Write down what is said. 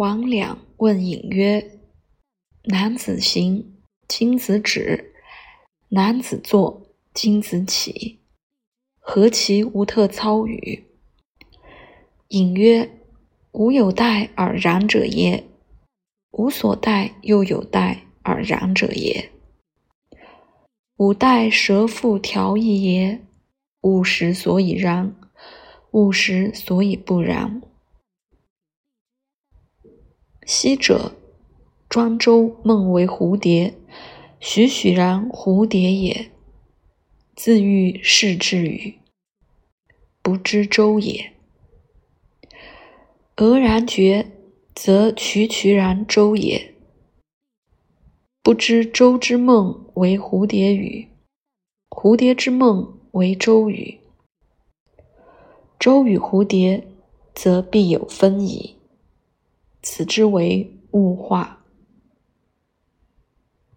王两问隐曰：“男子行，金子止；男子坐，金子起。何其无特操与？”隐曰：“吾有待而然者也，无所待又有待而然者也。吾待舌腹调意也，吾时所以然，吾时所以不然。”昔者，庄周梦为蝴蝶，栩栩然蝴蝶也。自欲视之与？不知周也。俄然觉，则曲曲然周也。不知周之梦为蝴蝶与？蝴蝶之梦为周与？周与蝴蝶，则必有分矣。此之为物化。